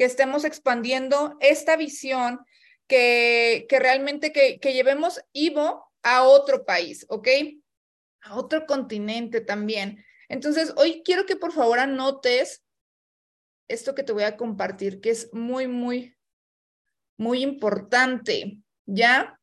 que estemos expandiendo esta visión, que, que realmente que, que llevemos Ivo a otro país, ¿ok? A otro continente también. Entonces, hoy quiero que por favor anotes esto que te voy a compartir, que es muy, muy, muy importante, ¿ya?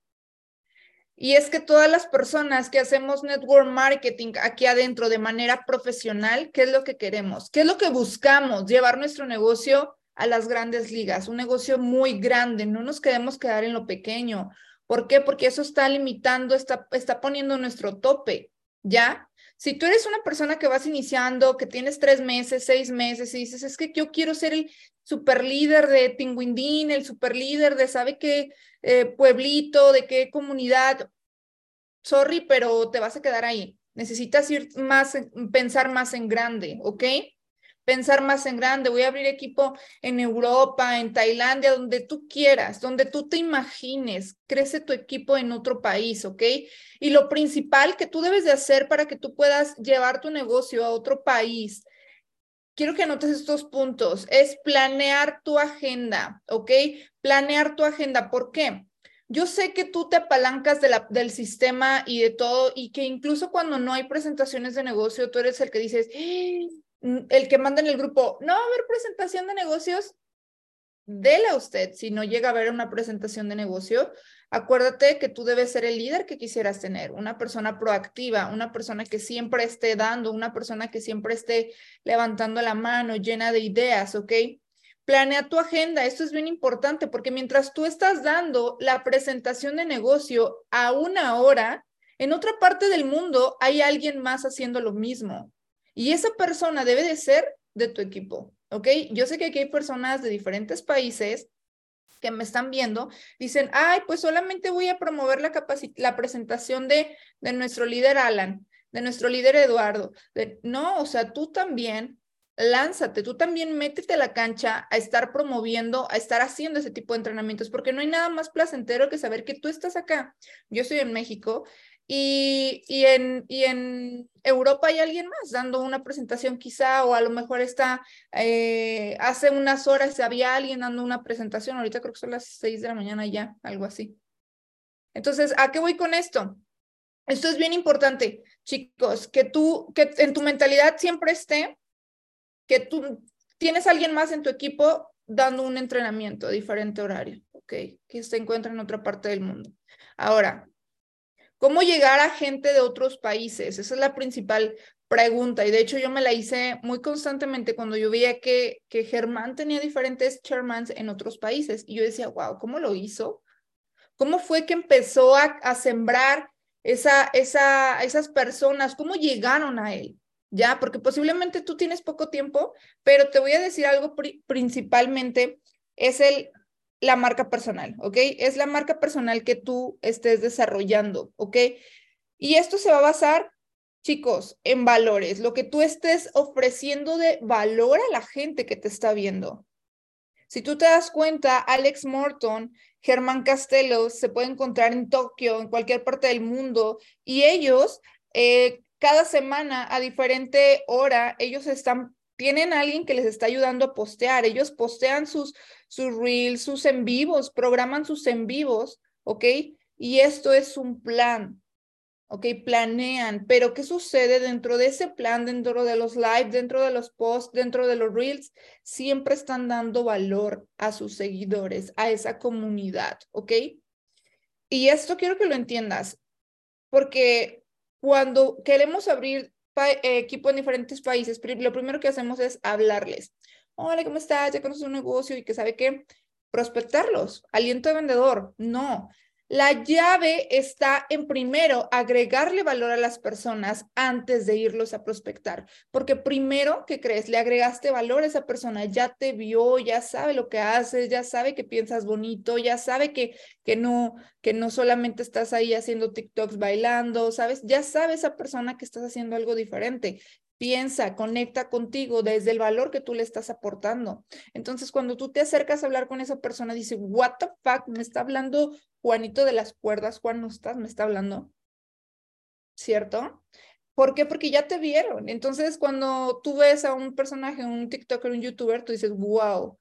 Y es que todas las personas que hacemos network marketing aquí adentro de manera profesional, ¿qué es lo que queremos? ¿Qué es lo que buscamos? Llevar nuestro negocio a las grandes ligas, un negocio muy grande, no nos queremos quedar en lo pequeño. ¿Por qué? Porque eso está limitando, está, está poniendo nuestro tope, ¿ya? Si tú eres una persona que vas iniciando, que tienes tres meses, seis meses y dices, es que yo quiero ser el super líder de Tinguindín, el super líder de sabe qué eh, pueblito, de qué comunidad, sorry, pero te vas a quedar ahí. Necesitas ir más, pensar más en grande, ¿ok? Pensar más en grande, voy a abrir equipo en Europa, en Tailandia, donde tú quieras, donde tú te imagines, crece tu equipo en otro país, ¿ok? Y lo principal que tú debes de hacer para que tú puedas llevar tu negocio a otro país, quiero que anotes estos puntos, es planear tu agenda, ¿ok? Planear tu agenda, ¿por qué? Yo sé que tú te apalancas de la, del sistema y de todo, y que incluso cuando no hay presentaciones de negocio, tú eres el que dices, el que manda en el grupo, no va a haber presentación de negocios, déle a usted si no llega a haber una presentación de negocio. Acuérdate que tú debes ser el líder que quisieras tener, una persona proactiva, una persona que siempre esté dando, una persona que siempre esté levantando la mano, llena de ideas, ¿ok? Planea tu agenda, esto es bien importante porque mientras tú estás dando la presentación de negocio a una hora, en otra parte del mundo hay alguien más haciendo lo mismo. Y esa persona debe de ser de tu equipo, ¿ok? Yo sé que aquí hay personas de diferentes países que me están viendo, dicen, ay, pues solamente voy a promover la, presentación de, de nuestro líder Alan, de nuestro líder Eduardo. no, o sea, tú también lánzate, tú también métete a la cancha a estar promoviendo, a estar haciendo ese tipo de entrenamientos, porque no hay nada más placentero que saber que tú estás acá. Yo estoy en México y, y, en, y en Europa hay alguien más dando una presentación quizá, o a lo mejor está, eh, hace unas horas había alguien dando una presentación, ahorita creo que son las seis de la mañana ya, algo así. Entonces, ¿a qué voy con esto? Esto es bien importante, chicos, que tú, que en tu mentalidad siempre esté, que tú tienes alguien más en tu equipo dando un entrenamiento a diferente horario, ¿ok? Que se encuentra en otra parte del mundo. Ahora, ¿Cómo llegar a gente de otros países? Esa es la principal pregunta. Y de hecho yo me la hice muy constantemente cuando yo veía que, que Germán tenía diferentes chairmans en otros países. Y yo decía, wow, ¿cómo lo hizo? ¿Cómo fue que empezó a, a sembrar esa, esa, esas personas? ¿Cómo llegaron a él? ¿Ya? Porque posiblemente tú tienes poco tiempo, pero te voy a decir algo principalmente, es el la marca personal, ¿ok? Es la marca personal que tú estés desarrollando, ¿ok? Y esto se va a basar, chicos, en valores, lo que tú estés ofreciendo de valor a la gente que te está viendo. Si tú te das cuenta, Alex Morton, Germán Castelo se puede encontrar en Tokio, en cualquier parte del mundo, y ellos, eh, cada semana a diferente hora, ellos están tienen a alguien que les está ayudando a postear. Ellos postean sus, sus reels, sus en vivos, programan sus en vivos, ¿ok? Y esto es un plan, ¿ok? Planean, pero ¿qué sucede dentro de ese plan, dentro de los live, dentro de los posts, dentro de los reels? Siempre están dando valor a sus seguidores, a esa comunidad, ¿ok? Y esto quiero que lo entiendas, porque cuando queremos abrir equipo en diferentes países, lo primero que hacemos es hablarles. Hola, ¿cómo estás? ¿Ya conoces un negocio y que sabe qué? Prospectarlos. Aliento de vendedor. No. La llave está en primero agregarle valor a las personas antes de irlos a prospectar, porque primero, ¿qué crees? Le agregaste valor a esa persona, ya te vio, ya sabe lo que haces, ya sabe que piensas bonito, ya sabe que, que, no, que no solamente estás ahí haciendo TikToks bailando, ¿sabes? Ya sabe esa persona que estás haciendo algo diferente piensa, conecta contigo desde el valor que tú le estás aportando. Entonces, cuando tú te acercas a hablar con esa persona, dice, what the fuck, me está hablando Juanito de las cuerdas, Juan, ¿no estás? Me está hablando. ¿Cierto? ¿Por qué? Porque ya te vieron. Entonces, cuando tú ves a un personaje, un TikToker, un YouTuber, tú dices, wow,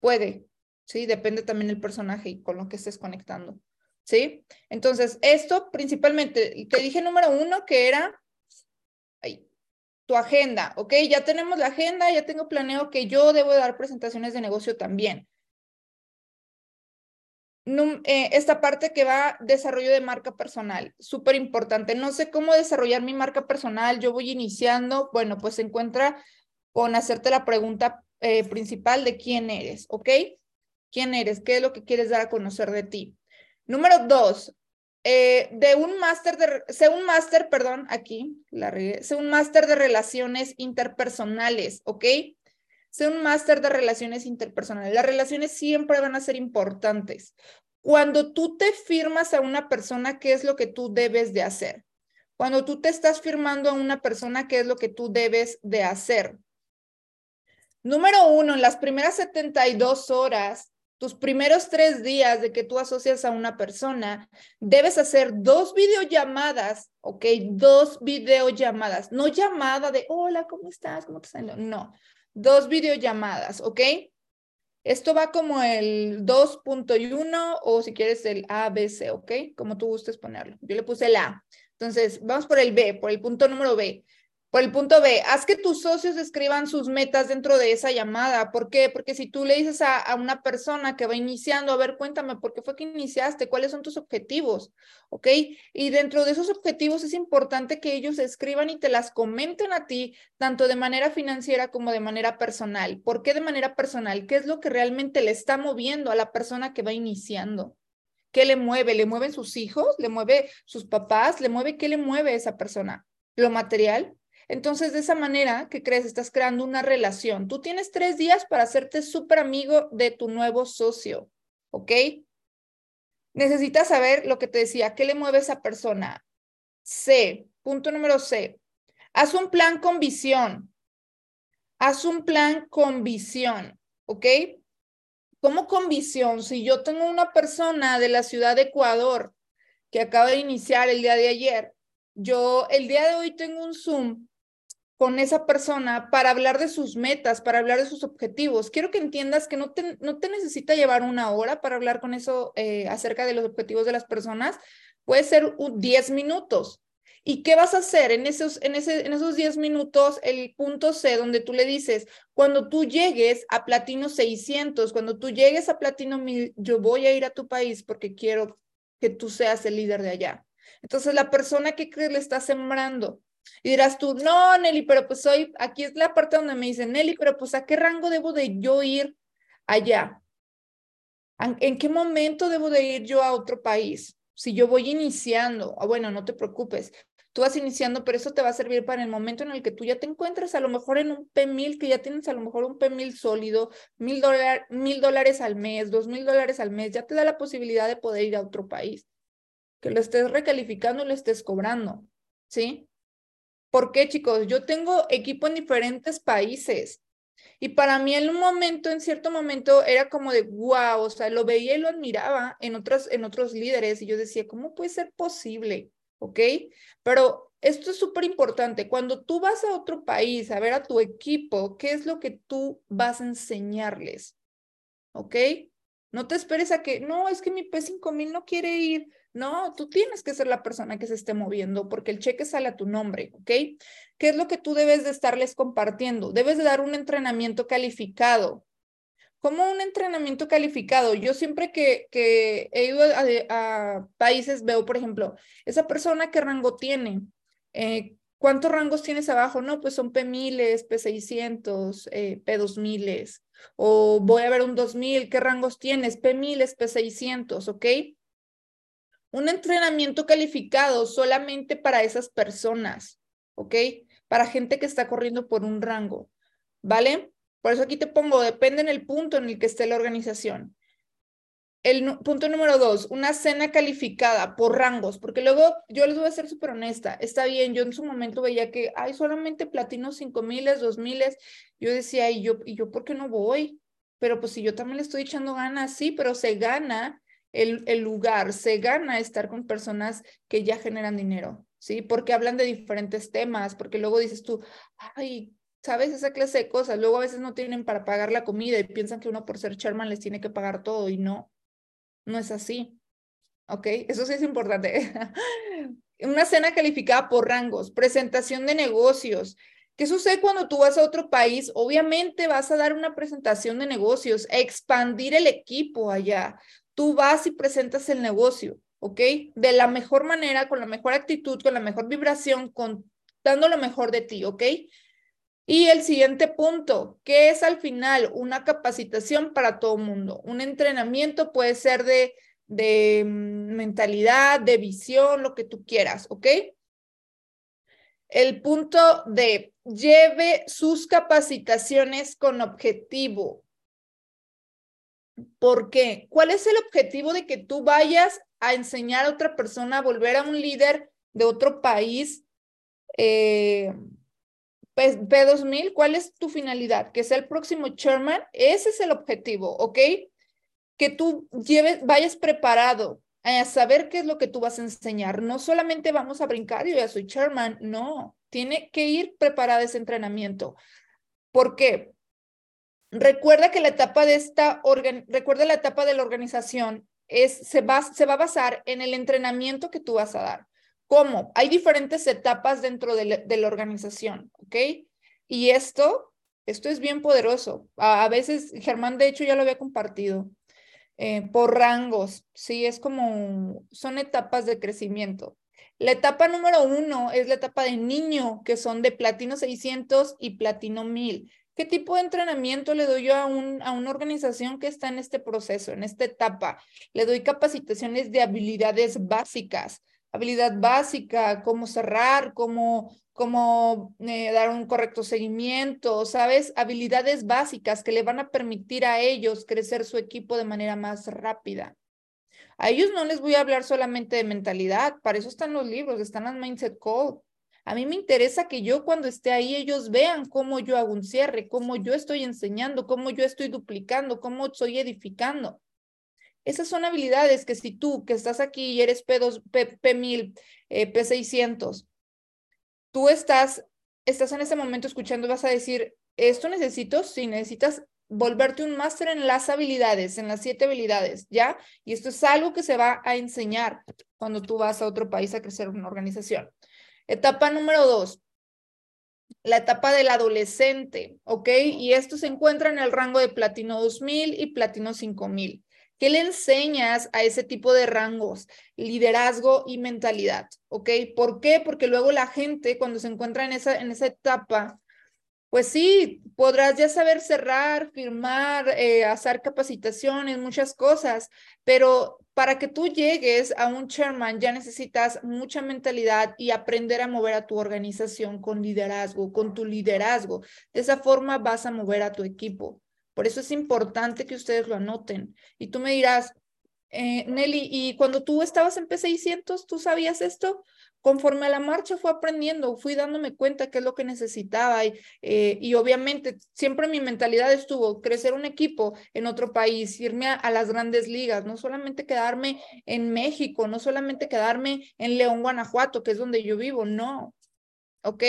puede, ¿sí? Depende también del personaje y con lo que estés conectando, ¿sí? Entonces, esto principalmente, te dije número uno que era tu agenda, ¿ok? Ya tenemos la agenda, ya tengo planeado que yo debo dar presentaciones de negocio también. Eh, esta parte que va desarrollo de marca personal, súper importante. No sé cómo desarrollar mi marca personal, yo voy iniciando, bueno, pues se encuentra con hacerte la pregunta eh, principal de quién eres, ¿ok? ¿Quién eres? ¿Qué es lo que quieres dar a conocer de ti? Número dos, eh, de un máster de, sé un máster, perdón, aquí la sé un máster de relaciones interpersonales, ¿ok? Sé un máster de relaciones interpersonales. Las relaciones siempre van a ser importantes. Cuando tú te firmas a una persona, ¿qué es lo que tú debes de hacer? Cuando tú te estás firmando a una persona, ¿qué es lo que tú debes de hacer? Número uno, en las primeras 72 horas, tus primeros tres días de que tú asocias a una persona, debes hacer dos videollamadas, ¿ok? Dos videollamadas, no llamada de, hola, ¿cómo estás? ¿Cómo te estás? No, dos videollamadas, ¿ok? Esto va como el 2.1 o si quieres el ABC, ¿ok? Como tú gustes ponerlo. Yo le puse el A. Entonces, vamos por el B, por el punto número B. Por el punto B, haz que tus socios escriban sus metas dentro de esa llamada. ¿Por qué? Porque si tú le dices a, una persona que va iniciando, a ver, cuéntame, ¿por qué fue que iniciaste? ¿Cuáles son tus objetivos? ¿Ok? Y dentro de esos objetivos es importante que ellos escriban y te las comenten a ti, tanto de manera financiera como de manera personal. ¿Por qué de manera personal? ¿Qué es lo que realmente le está moviendo a la persona que va iniciando? ¿Qué le mueve? ¿Le mueven sus hijos? ¿Le mueve sus papás? ¿Le mueve qué le mueve a esa persona? ¿Lo material? Entonces, de esa manera, ¿qué crees? Estás creando una relación. Tú tienes tres días para hacerte súper amigo de tu nuevo socio, ¿ok? Necesitas saber lo que te decía, ¿qué le mueve a esa persona? C, punto número C. Haz un plan con visión. Haz un plan con visión, ¿ok? ¿Cómo con visión? Si yo tengo una persona de la ciudad de Ecuador que acaba de iniciar el día de ayer, yo el día de hoy tengo un Zoom con esa persona para hablar de sus metas, para hablar de sus objetivos. Quiero que entiendas que no te, no te necesita llevar una hora para hablar con eso eh, acerca de los objetivos de las personas. Puede ser 10 minutos. ¿Y qué vas a hacer en esos, en, ese, en esos 10 minutos? El punto C, donde tú le dices, cuando tú llegues a Platino 600, cuando tú llegues a Platino 1000, yo voy a ir a tu país porque quiero que tú seas el líder de allá. Entonces, la persona que le está sembrando y dirás tú, no, Nelly, pero pues hoy, aquí es la parte donde me dicen, Nelly, pero pues a qué rango debo de yo ir allá? ¿En qué momento debo de ir yo a otro país? Si yo voy iniciando, ah, bueno, no te preocupes, tú vas iniciando, pero eso te va a servir para el momento en el que tú ya te encuentres a lo mejor en un P1000, que ya tienes a lo mejor un P1000 sólido, mil, mil dólares al mes, dos mil dólares al mes, ya te da la posibilidad de poder ir a otro país, que lo estés recalificando y lo estés cobrando, ¿sí? ¿Por qué, chicos? Yo tengo equipo en diferentes países. Y para mí en un momento, en cierto momento, era como de wow, o sea, lo veía y lo admiraba en, otros, en otros líderes y yo decía, ¿cómo puede ser posible? ¿Ok? Pero esto es súper importante. Cuando tú vas a otro país a ver a tu equipo, ¿qué es lo que tú vas a enseñarles? ¿Ok? No te esperes a que, no, es que mi P5000 no quiere ir. No, tú tienes que ser la persona que se esté moviendo porque el cheque sale a tu nombre, ¿ok? ¿Qué es lo que tú debes de estarles compartiendo? Debes de dar un entrenamiento calificado. ¿Cómo un entrenamiento calificado? Yo siempre que, he ido a, países veo, por ejemplo, esa persona qué rango tiene, eh, ¿Cuántos rangos tienes abajo? No, pues son P1000, P600, eh, P2000. O voy a ver un 2000, ¿qué rangos tienes? P1000, P600, ¿ok? Un entrenamiento calificado solamente para esas personas, ¿ok? Para gente que está corriendo por un rango, ¿vale? Por eso aquí te pongo, depende en el punto en el que esté la organización. El punto número dos, una cena calificada por rangos, porque luego yo les voy a ser súper honesta, está bien, yo en su momento veía que hay solamente platino cinco miles, dos miles, yo decía, ¿y yo, ¿y yo por qué no voy? Pero pues si yo también le estoy echando ganas, sí, pero se gana el, el lugar, se gana estar con personas que ya generan dinero, ¿sí? Porque hablan de diferentes temas, porque luego dices tú, ay, ¿sabes? Esa clase de cosas. Luego a veces no tienen para pagar la comida y piensan que uno por ser chairman les tiene que pagar todo y no, no es así. ¿Ok? Eso sí es importante. Una cena calificada por rangos, presentación de negocios. ¿Qué sucede cuando tú vas a otro país? Obviamente vas a dar una presentación de negocios, expandir el equipo allá. Tú vas y presentas el negocio, ¿ok? De la mejor manera, con la mejor actitud, con la mejor vibración, con, dando lo mejor de ti, ¿ok? Y el siguiente punto, que es al final una capacitación para todo mundo. Un entrenamiento puede ser de, de mm, mentalidad, de visión, lo que tú quieras, ¿ok? El punto de lleve sus capacitaciones con objetivo. ¿Por qué? ¿Cuál es el objetivo de que tú vayas a enseñar a otra persona a volver a un líder de otro país? Eh, P2000, ¿cuál es tu finalidad? Que sea el próximo chairman. Ese es el objetivo, ¿ok? Que tú lleves, vayas preparado a saber qué es lo que tú vas a enseñar. No solamente vamos a brincar, yo ya soy chairman, no, tiene que ir preparada ese entrenamiento. ¿Por qué? Recuerda que la etapa de esta, recuerda la etapa de la organización es, se, va, se va a basar en el entrenamiento que tú vas a dar. ¿Cómo? Hay diferentes etapas dentro de la, organización, ¿ok? Y esto, esto es bien poderoso. A, a veces, Germán, de hecho, ya lo había compartido. Eh, por rangos, sí, es como, son etapas de crecimiento. La etapa número uno es la etapa de niño, que son de platino 600 y platino 1000. ¿Qué tipo de entrenamiento le doy yo a, un, a una organización que está en este proceso, en esta etapa? Le doy capacitaciones de habilidades básicas, habilidad básica, cómo cerrar, cómo eh, dar un correcto seguimiento, ¿sabes? Habilidades básicas que le van a permitir a ellos crecer su equipo de manera más rápida. A ellos no les voy a hablar solamente de mentalidad, para eso están los libros, están las Mindset Code. A mí me interesa que yo cuando esté ahí ellos vean cómo yo hago un cierre, cómo yo estoy enseñando, cómo yo estoy duplicando, cómo estoy edificando. Esas son habilidades que si tú que estás aquí y eres P2, P, P1000, eh, P600, tú estás, estás en ese momento escuchando vas a decir, esto necesito, si necesitas volverte un máster en las habilidades, en las siete habilidades, ¿ya? Y esto es algo que se va a enseñar cuando tú vas a otro país a crecer una organización. Etapa número dos, la etapa del adolescente, ¿ok? Y esto se encuentra en el rango de platino 2000 y platino 5000. ¿Qué le enseñas a ese tipo de rangos? Liderazgo y mentalidad, ¿ok? ¿Por qué? Porque luego la gente cuando se encuentra en esa, en esa etapa, pues sí, podrás ya saber cerrar, firmar, eh, hacer capacitaciones, muchas cosas, pero para que tú llegues a un chairman ya necesitas mucha mentalidad y aprender a mover a tu organización con liderazgo, con tu liderazgo. De esa forma vas a mover a tu equipo. Por eso es importante que ustedes lo anoten. Y tú me dirás, eh, Nelly, ¿y cuando tú estabas en P600, tú sabías esto? Conforme a la marcha fue aprendiendo, fui dándome cuenta qué es lo que necesitaba y, eh, y obviamente siempre mi mentalidad estuvo crecer un equipo en otro país, irme a, las grandes ligas, no solamente quedarme en México, no solamente quedarme en León, Guanajuato, que es donde yo vivo, no. ¿Ok?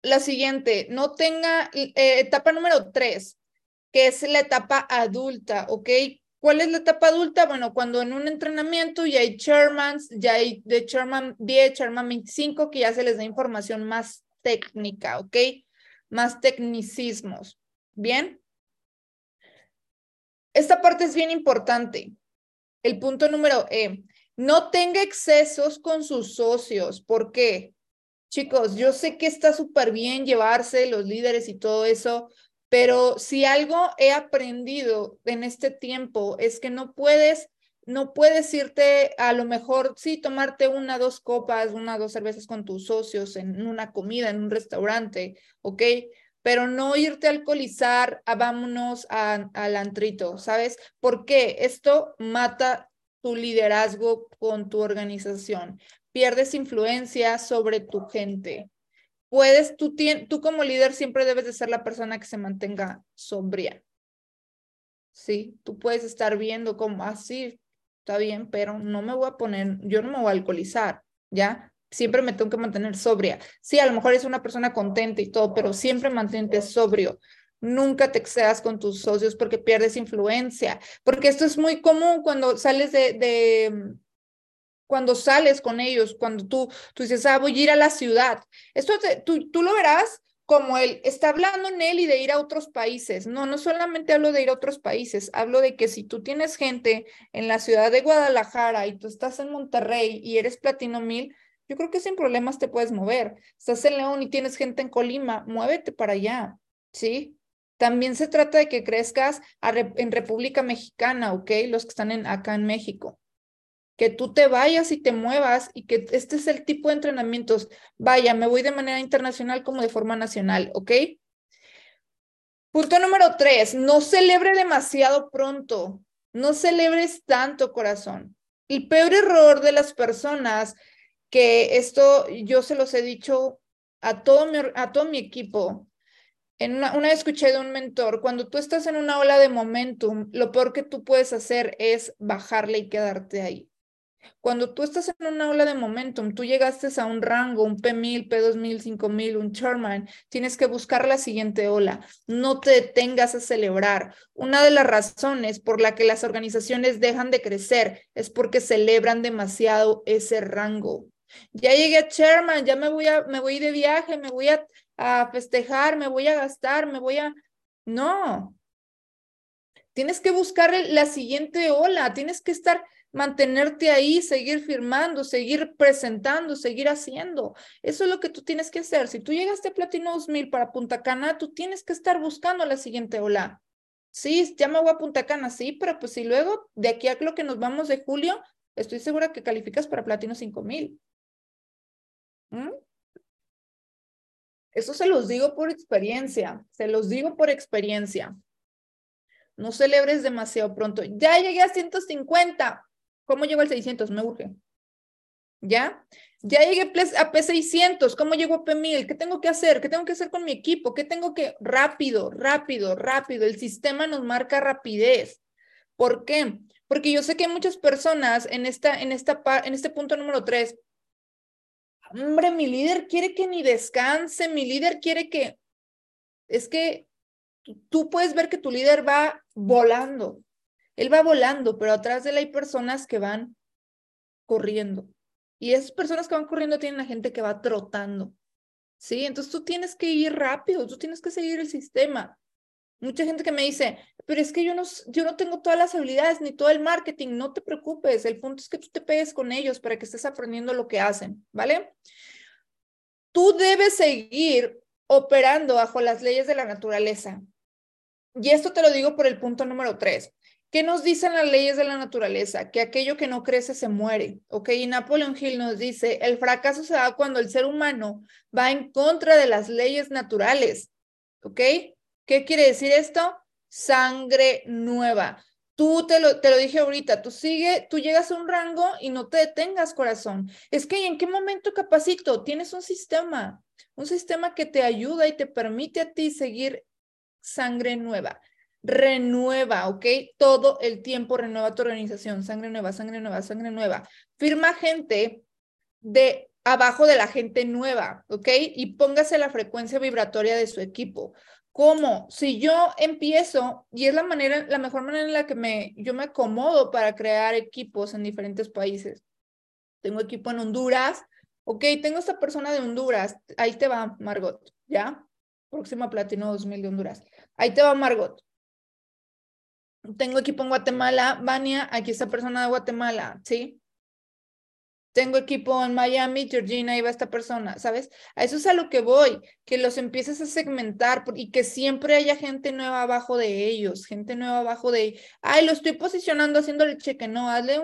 la siguiente, no tenga eh, etapa número tres, que es la etapa adulta, ¿ok? ¿Cuál es la etapa adulta? Bueno, cuando en un entrenamiento ya hay chairmans, ya hay de chairman 10, chairman 25, que ya se les da información más técnica, ¿ok? Más tecnicismos. ¿Bien? Esta parte es bien importante. El punto número E, no tenga excesos con sus socios. ¿Por qué? Chicos, yo sé que está súper bien llevarse los líderes y todo eso, pero si algo he aprendido en este tiempo es que no puedes, no puedes irte a lo mejor, sí, tomarte una, dos copas, una, dos cervezas con tus socios en una comida, en un restaurante, ¿ok? Pero no irte a alcoholizar, a vámonos al antrito, ¿sabes? Porque esto mata tu liderazgo con tu organización pierdes influencia sobre tu gente. Puedes, tú, como líder siempre debes de ser la persona que se mantenga sombría. Sí, tú puedes estar viendo como así, ah, está bien, pero no me voy a poner, yo no me voy a alcoholizar, ¿ya? siempre me tengo que mantener sobria. Sí, a lo mejor es una persona contenta y todo, pero siempre mantente sobrio. Nunca te excedas con tus socios porque pierdes influencia, porque esto es muy común cuando sales de cuando sales con ellos, cuando tú, tú dices, ah, voy a ir a la ciudad. Esto tú, tú lo verás como él está hablando en él y de ir a otros países. No, no solamente hablo de ir a otros países, hablo de que si tú tienes gente en la ciudad de Guadalajara y tú estás en Monterrey y eres platino mil, yo creo que sin problemas te puedes mover. Estás en León y tienes gente en Colima, muévete para allá, ¿sí? También se trata de que crezcas en República Mexicana, ¿ok? Los que están en, acá en México. Que tú te vayas y te muevas y que este es el tipo de entrenamientos. Vaya, me voy de manera internacional como de forma nacional, ¿ok? Punto número tres, no celebre demasiado pronto. No celebres tanto, corazón. El peor error de las personas, que esto yo se los he dicho a todo mi, a todo mi equipo, una, vez escuché de un mentor, cuando tú estás en una ola de momentum, lo peor que tú puedes hacer es bajarle y quedarte ahí. Cuando tú estás en una ola de momentum, tú llegaste a un rango, un P1000, P2000, 5000, un Sherman, tienes que buscar la siguiente ola. No te detengas a celebrar. Una de las razones por la que las organizaciones dejan de crecer es porque celebran demasiado ese rango. Ya llegué a Sherman, ya me voy a me voy de viaje, me voy a a festejar, me voy a gastar, me voy a... No. Tienes que buscar la siguiente ola, tienes que estar, mantenerte ahí, seguir firmando, seguir presentando, seguir haciendo. Eso es lo que tú tienes que hacer. Si tú llegaste a Platino 2000 para Punta Cana, tú tienes que estar buscando la siguiente ola. Sí, ya me voy a Punta Cana, sí, pero pues si luego de aquí a lo que nos vamos de julio, estoy segura que calificas para Platino 5000. ¿Mm? Eso se los digo por experiencia, se los digo por experiencia. No celebres demasiado pronto. Ya llegué a 150. ¿Cómo llego al 600? Me urge. ¿Ya? Ya llegué a P600. ¿Cómo llego a P1000? ¿Qué tengo que hacer? ¿Qué tengo que hacer con mi equipo? ¿Qué tengo que...? Rápido, rápido, rápido. El sistema nos marca rapidez. ¿Por qué? Porque yo sé que hay muchas personas en, esta, en, esta, en este punto número 3 hombre, mi líder quiere que ni descanse, mi líder quiere que, es que tú puedes ver que tu líder va volando, él va volando, pero atrás de él hay personas que van corriendo. Y esas personas que van corriendo tienen a gente que va trotando. ¿Sí? Entonces tú tienes que ir rápido, tú tienes que seguir el sistema. Mucha gente que me dice, pero es que yo no, yo no tengo todas las habilidades ni todo el marketing, no te preocupes, el punto es que tú te pegues con ellos para que estés aprendiendo lo que hacen, ¿vale? Tú debes seguir operando bajo las leyes de la naturaleza. Y esto te lo digo por el punto número tres. ¿Qué nos dicen las leyes de la naturaleza? Que aquello que no crece se muere, ¿ok? Y Napoleon Hill nos dice, el fracaso se da cuando el ser humano va en contra de las leyes naturales, ¿ok? ¿Qué quiere decir esto? Sangre nueva. Tú te lo, te lo dije ahorita, tú sigue, tú llegas a un rango y no te detengas, corazón. Es que ¿en qué momento capacito? Tienes un sistema, un sistema que te ayuda y te permite a ti seguir sangre nueva. Renueva, ¿ok? Todo el tiempo renueva tu organización. Sangre nueva, sangre nueva, sangre nueva. Firma gente de abajo de la gente nueva, ¿ok? Y póngase la frecuencia vibratoria de su equipo. ¿Cómo? Si yo empiezo, y es la manera, la mejor manera en la que me, yo me acomodo para crear equipos en diferentes países. Tengo equipo en Honduras, ok, tengo esta persona de Honduras, ahí te va Margot, ¿ya? Próxima Platino 2000 de Honduras. Ahí te va Margot. Tengo equipo en Guatemala, Vania, aquí esta persona de Guatemala, ¿sí? tengo equipo en Miami, Georgina, ahí va esta persona, ¿sabes? A eso es a lo que voy, que los empieces a segmentar y que siempre haya gente nueva abajo de ellos, gente nueva abajo de, ay, lo estoy posicionando haciéndole cheque, no, hazle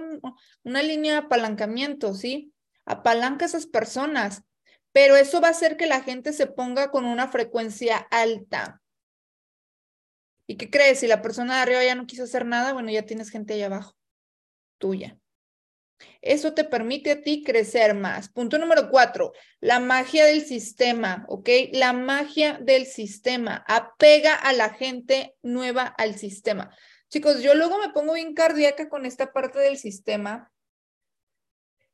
una línea de apalancamiento, ¿sí? Apalanca a esas personas, pero eso va a hacer que la gente se ponga con una frecuencia alta. ¿Y qué crees? Si la persona de arriba ya no quiso hacer nada, bueno, ya tienes gente ahí abajo, tuya. Eso te permite a ti crecer más. Punto número cuatro, la magia del sistema, ¿ok? La magia del sistema. Apega a la gente nueva al sistema. Chicos, yo luego me pongo bien cardíaca con esta parte del sistema.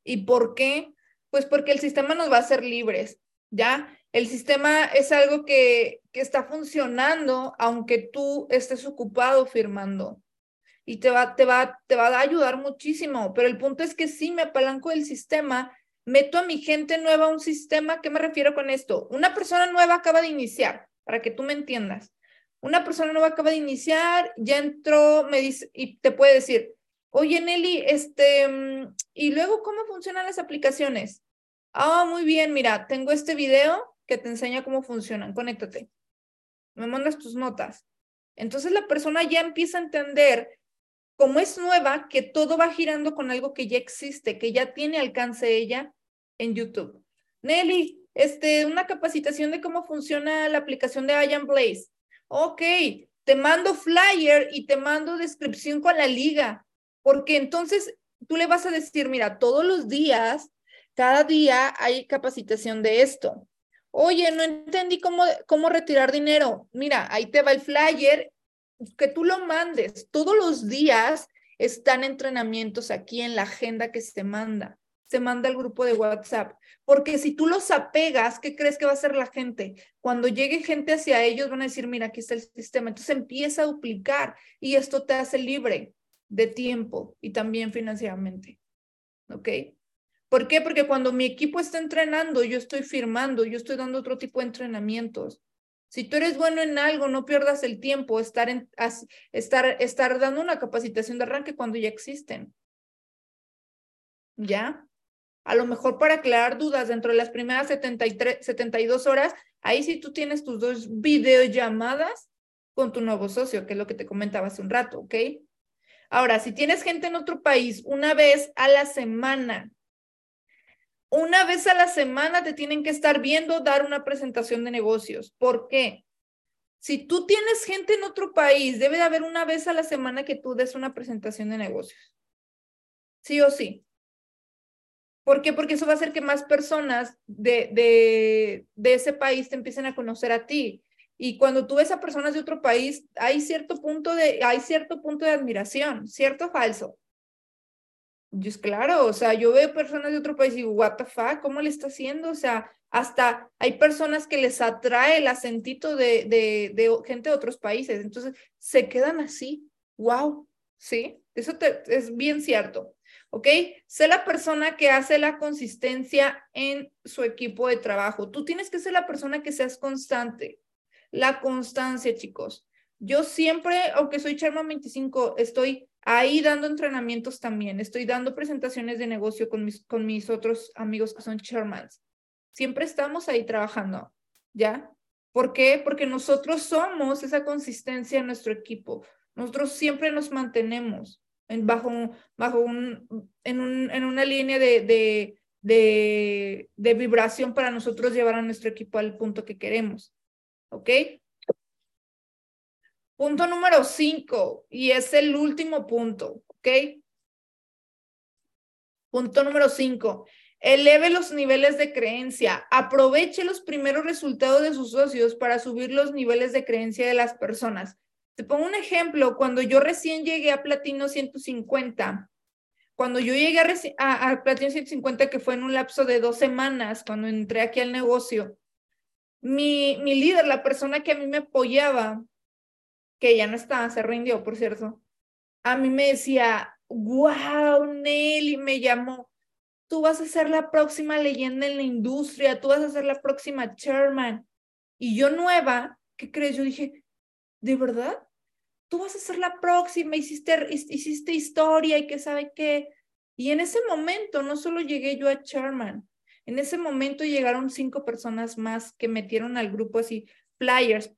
¿Y por qué? Pues porque el sistema nos va a hacer libres, ¿ya? El sistema es algo que, que está funcionando aunque tú estés ocupado firmando y te va, te, va, te va a ayudar muchísimo, pero el punto es que si me apalanco del sistema, meto a mi gente nueva a un sistema, ¿qué me refiero con esto? Una persona nueva acaba de iniciar, para que tú me entiendas. Una persona nueva acaba de iniciar, ya entró, me dice, y te puede decir, oye Nelly, este, mm, ¿y luego cómo funcionan las aplicaciones? Ah, muy bien, mira, tengo este video que te enseña cómo funcionan, conéctate. Me mandas tus notas. Entonces la persona ya empieza a entender como es nueva, que todo va girando con algo que ya existe, que ya tiene alcance ella en YouTube. Nelly, este, una capacitación de cómo funciona la aplicación de Ian Blaze. Ok, te mando flyer y te mando descripción con la liga, porque entonces tú le vas a decir, mira, todos los días, cada día hay capacitación de esto. Oye, no entendí cómo, cómo retirar dinero. Mira, ahí te va el flyer que tú lo mandes. Todos los días están entrenamientos aquí en la agenda que se manda. Se manda al grupo de WhatsApp. Porque si tú los apegas, ¿qué crees que va a hacer la gente? Cuando llegue gente hacia ellos, van a decir, mira, aquí está el sistema. Entonces empieza a duplicar y esto te hace libre de tiempo y también financieramente. ¿Ok? ¿Por qué? Porque cuando mi equipo está entrenando, yo estoy firmando, yo estoy dando otro tipo de entrenamientos. Si tú eres bueno en algo, no pierdas el tiempo estar, estar, estar dando una capacitación de arranque cuando ya existen. ¿Ya? A lo mejor para aclarar dudas dentro de las primeras 73, 72 horas, ahí sí tú tienes tus dos videollamadas con tu nuevo socio, que es lo que te comentaba hace un rato, ¿ok? Ahora, si tienes gente en otro país una vez a la semana una vez a la semana te tienen que estar viendo dar una presentación de negocios. ¿Por qué? Si tú tienes gente en otro país, debe de haber una vez a la semana que tú des una presentación de negocios. Sí o sí. ¿Por qué? Porque eso va a hacer que más personas de, de, de ese país te empiecen a conocer a ti. Y cuando tú ves a personas de otro país, hay cierto punto de, hay cierto punto de admiración, ¿cierto o falso? es claro, o sea, yo veo personas de otro país y digo, what the fuck, ¿cómo le está haciendo? O sea, hasta hay personas que les atrae el acentito de, de, de gente de otros países, entonces se quedan así, wow, ¿sí? Eso es bien cierto, ¿ok? Sé la persona que hace la consistencia en su equipo de trabajo. Tú tienes que ser la persona que seas constante. La constancia, chicos. Yo siempre, aunque soy Charma 25, estoy ahí dando entrenamientos también. Estoy dando presentaciones de negocio con mis, con mis otros amigos que son chairmans. Siempre estamos ahí trabajando, ¿ya? ¿Por qué? Porque nosotros somos esa consistencia en nuestro equipo. Nosotros siempre nos mantenemos en, bajo, bajo un, en, un, en una línea de, de, de, de vibración para nosotros llevar a nuestro equipo al punto que queremos. ¿Ok? Punto número cinco, y es el último punto, ¿ok? Punto número cinco, eleve los niveles de creencia, aproveche los primeros resultados de sus socios para subir los niveles de creencia de las personas. Te pongo un ejemplo, cuando yo recién llegué a Platino 150, cuando yo llegué a, a, Platino 150, que fue en un lapso de dos semanas, cuando entré aquí al negocio, mi, mi líder, la persona que a mí me apoyaba, que ya no estaba, se rindió, por cierto, a mí me decía, wow, Nelly, me llamó, tú vas a ser la próxima leyenda en la industria, tú vas a ser la próxima chairman. Y yo nueva, ¿qué crees? Yo dije, ¿de verdad? Tú vas a ser la próxima, hiciste, hiciste historia y qué sabe qué. Y en ese momento no solo llegué yo a chairman, en ese momento llegaron cinco personas más que metieron al grupo así, players,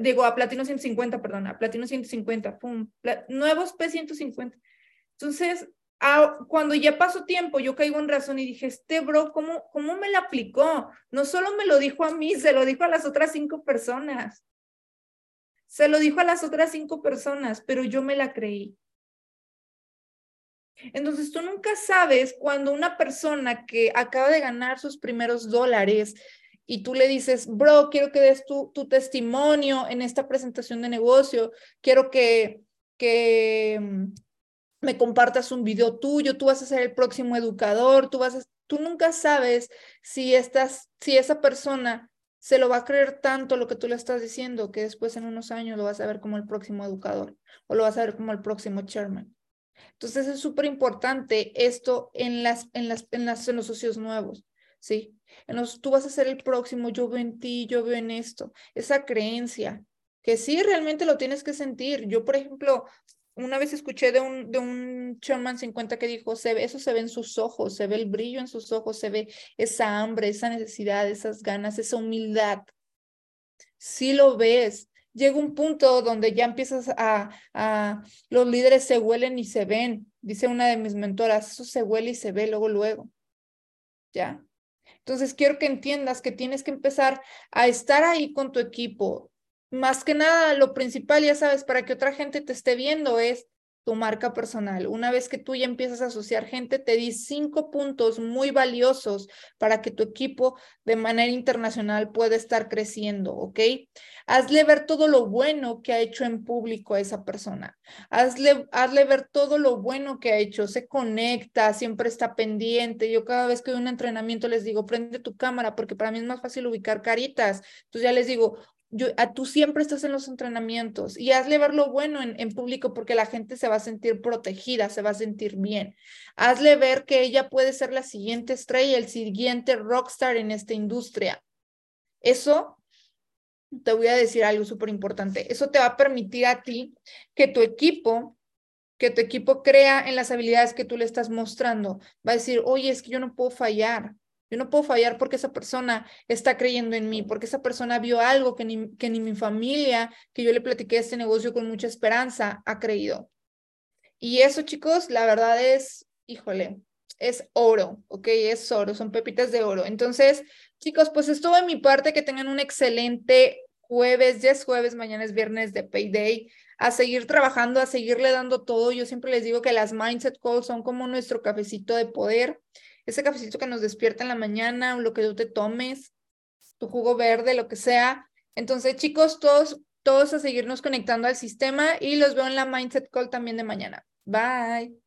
digo, a platino 150, perdón, a platino 150, pum, nuevos P150. Entonces, cuando ya pasó tiempo, yo caigo en razón y dije, este bro, ¿cómo, ¿cómo me la aplicó? No solo me lo dijo a mí, se lo dijo a las otras cinco personas. Se lo dijo a las otras cinco personas, pero yo me la creí. Entonces, tú nunca sabes cuando una persona que acaba de ganar sus primeros dólares, y tú le dices, bro, quiero que des tu, tu testimonio en esta presentación de negocio, quiero que, que mm, me compartas un video tuyo, tú vas a ser el próximo educador, tú vas a, tú nunca sabes si, estás, si esa persona se lo va a creer tanto lo que tú le estás diciendo que después en unos años lo vas a ver como el próximo educador o lo vas a ver como el próximo chairman. Entonces es súper importante esto en, las, en, las, en, las, en los socios nuevos, ¿sí? Tú vas a ser el próximo, yo veo en ti, yo veo en esto, esa creencia, que sí realmente lo tienes que sentir. Yo, por ejemplo, una vez escuché de un, de un Sherman 50 que dijo, se ve, eso se ve en sus ojos, se ve el brillo en sus ojos, se ve esa hambre, esa necesidad, esas ganas, esa humildad. Si lo ves, llega un punto donde ya empiezas a, a, los líderes se huelen y se ven, dice una de mis mentoras, eso se huele y se ve luego, luego. ¿Ya? Entonces quiero que entiendas que tienes que empezar a estar ahí con tu equipo, más que nada, lo principal, ya sabes, para que otra gente te esté viendo es tu marca personal. Una vez que tú ya empiezas a asociar gente, te di cinco puntos muy valiosos para que tu equipo de manera internacional pueda estar creciendo, ¿ok? Hazle ver todo lo bueno que ha hecho en público a esa persona. Hazle, hazle ver todo lo bueno que ha hecho. Se conecta, siempre está pendiente. Yo cada vez que doy un entrenamiento les digo, prende tu cámara porque para mí es más fácil ubicar caritas. Entonces ya les digo, a, tú siempre estás en los entrenamientos y hazle ver lo bueno en, en, público porque la gente se va a sentir protegida, se va a sentir bien. Hazle ver que ella puede ser la siguiente estrella, el siguiente rockstar en esta industria. Eso, te voy a decir algo súper importante, eso te va a permitir a ti que tu equipo, que tu equipo crea en las habilidades que tú le estás mostrando. Va a decir, oye, es que yo no puedo fallar. Yo no puedo fallar porque esa persona está creyendo en mí, porque esa persona vio algo que ni, que ni mi familia, que yo le platiqué este negocio con mucha esperanza, ha creído. Y eso, chicos, la verdad es, híjole, es oro, ¿ok? Es oro, son pepitas de oro. Entonces, chicos, pues esto de mi parte, que tengan un excelente jueves, ya es jueves, mañana es viernes de Payday, a seguir trabajando, a seguirle dando todo. Yo siempre les digo que las Mindset Calls son como nuestro cafecito de poder ese cafecito que nos despierta en la mañana, lo que tú te tomes, tu jugo verde, lo que sea. Entonces, chicos, todos, todos a seguirnos conectando al sistema y los veo en la Mindset Call también de mañana. Bye.